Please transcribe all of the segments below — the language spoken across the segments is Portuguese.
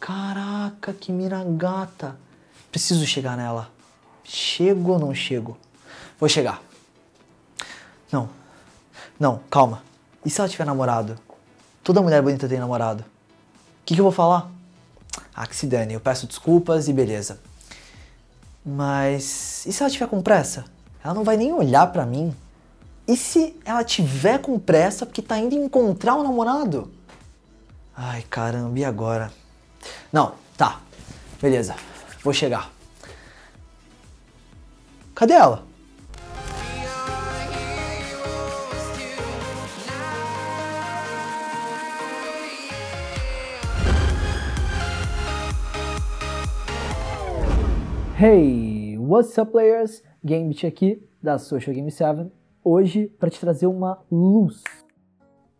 Caraca, que mira gata. Preciso chegar nela. Chego ou não chego? Vou chegar. Não. Não, calma. E se ela tiver namorado? Toda mulher bonita tem namorado. O que, que eu vou falar? Ah, que se dane, eu peço desculpas e beleza. Mas e se ela tiver com pressa? Ela não vai nem olhar pra mim. E se ela tiver com pressa porque tá indo encontrar o um namorado? Ai, caramba, e agora? Não, tá. Beleza. Vou chegar. Cadê ela? Hey, what's up players? Gambit aqui da Social Game 7, hoje para te trazer uma luz,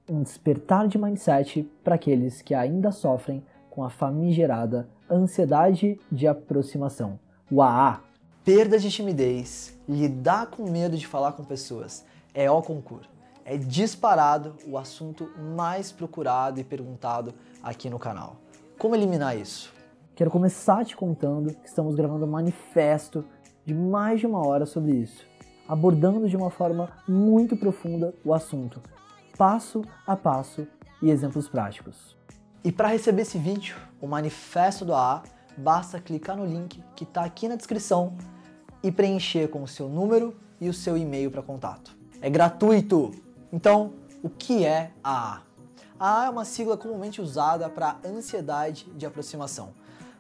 um despertar de mindset para aqueles que ainda sofrem com a famigerada ansiedade de aproximação, o AA. Perda de timidez, lidar com medo de falar com pessoas, é o concurso. É disparado o assunto mais procurado e perguntado aqui no canal. Como eliminar isso? Quero começar te contando que estamos gravando um manifesto de mais de uma hora sobre isso, abordando de uma forma muito profunda o assunto, passo a passo e exemplos práticos. E para receber esse vídeo, o manifesto do AA, basta clicar no link que está aqui na descrição e preencher com o seu número e o seu e-mail para contato. É gratuito! Então, o que é AA? AA é uma sigla comumente usada para ansiedade de aproximação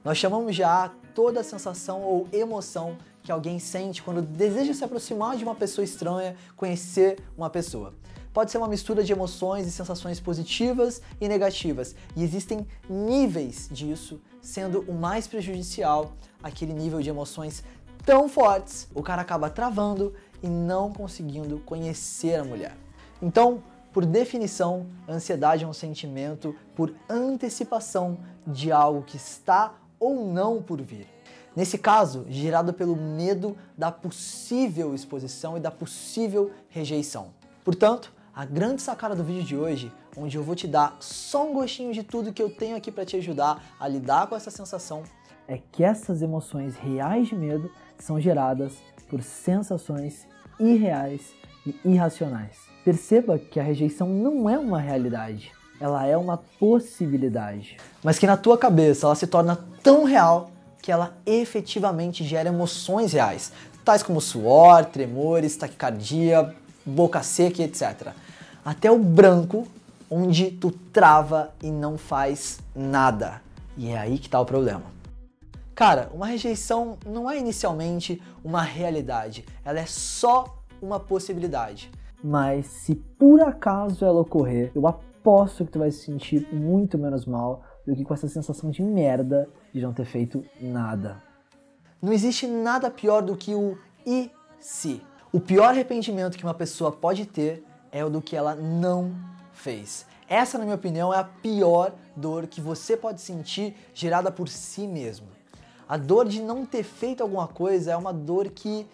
nós chamamos de A toda a sensação ou emoção que alguém sente quando deseja se aproximar de uma pessoa estranha, conhecer uma pessoa. Pode ser uma mistura de emoções e sensações positivas e negativas, e existem níveis disso, sendo o mais prejudicial aquele nível de emoções tão fortes, o cara acaba travando e não conseguindo conhecer a mulher. Então, por definição, ansiedade é um sentimento por antecipação de algo que está ou não por vir. Nesse caso, gerado pelo medo da possível exposição e da possível rejeição. Portanto, a grande sacada do vídeo de hoje, onde eu vou te dar só um gostinho de tudo que eu tenho aqui para te ajudar a lidar com essa sensação, é que essas emoções reais de medo são geradas por sensações irreais e irracionais. Perceba que a rejeição não é uma realidade, ela é uma possibilidade. Mas que na tua cabeça ela se torna tão real que ela efetivamente gera emoções reais, tais como suor, tremores, taquicardia, boca seca etc. Até o branco, onde tu trava e não faz nada. E é aí que tá o problema. Cara, uma rejeição não é inicialmente uma realidade, ela é só uma possibilidade. Mas se por acaso ela ocorrer, eu aposto que tu vai se sentir muito menos mal do que com essa sensação de merda de não ter feito nada. Não existe nada pior do que o e se. O pior arrependimento que uma pessoa pode ter é o do que ela não fez. Essa, na minha opinião, é a pior dor que você pode sentir gerada por si mesmo. A dor de não ter feito alguma coisa é uma dor que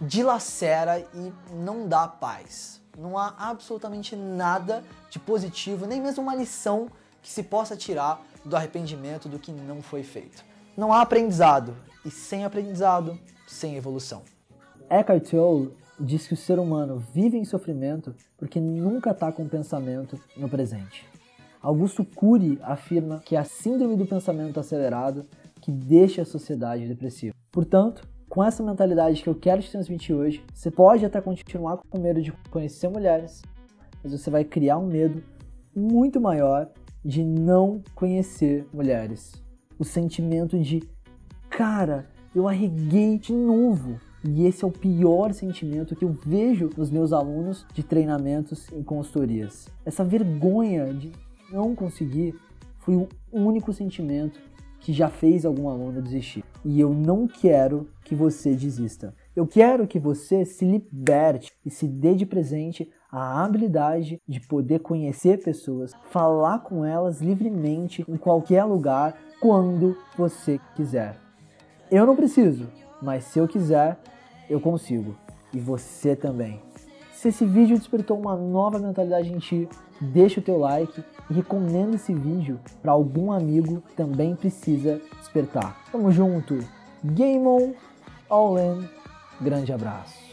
dilacera e não dá paz não há absolutamente nada de positivo, nem mesmo uma lição que se possa tirar do arrependimento do que não foi feito. Não há aprendizado, e sem aprendizado, sem evolução. Eckhart Tolle diz que o ser humano vive em sofrimento porque nunca está com o pensamento no presente. Augusto Cury afirma que é a síndrome do pensamento acelerado que deixa a sociedade depressiva. Portanto, com essa mentalidade que eu quero te transmitir hoje, você pode até continuar com medo de conhecer mulheres, mas você vai criar um medo muito maior de não conhecer mulheres. O sentimento de, cara, eu arreguei de novo. E esse é o pior sentimento que eu vejo nos meus alunos de treinamentos em consultorias. Essa vergonha de não conseguir foi o único sentimento que já fez algum aluno desistir. E eu não quero que você desista. Eu quero que você se liberte e se dê de presente a habilidade de poder conhecer pessoas, falar com elas livremente em qualquer lugar, quando você quiser. Eu não preciso, mas se eu quiser, eu consigo. E você também. Se esse vídeo despertou uma nova mentalidade em ti, deixa o teu like e recomenda esse vídeo para algum amigo que também precisa despertar. Tamo junto. Game on, all in. Grande abraço.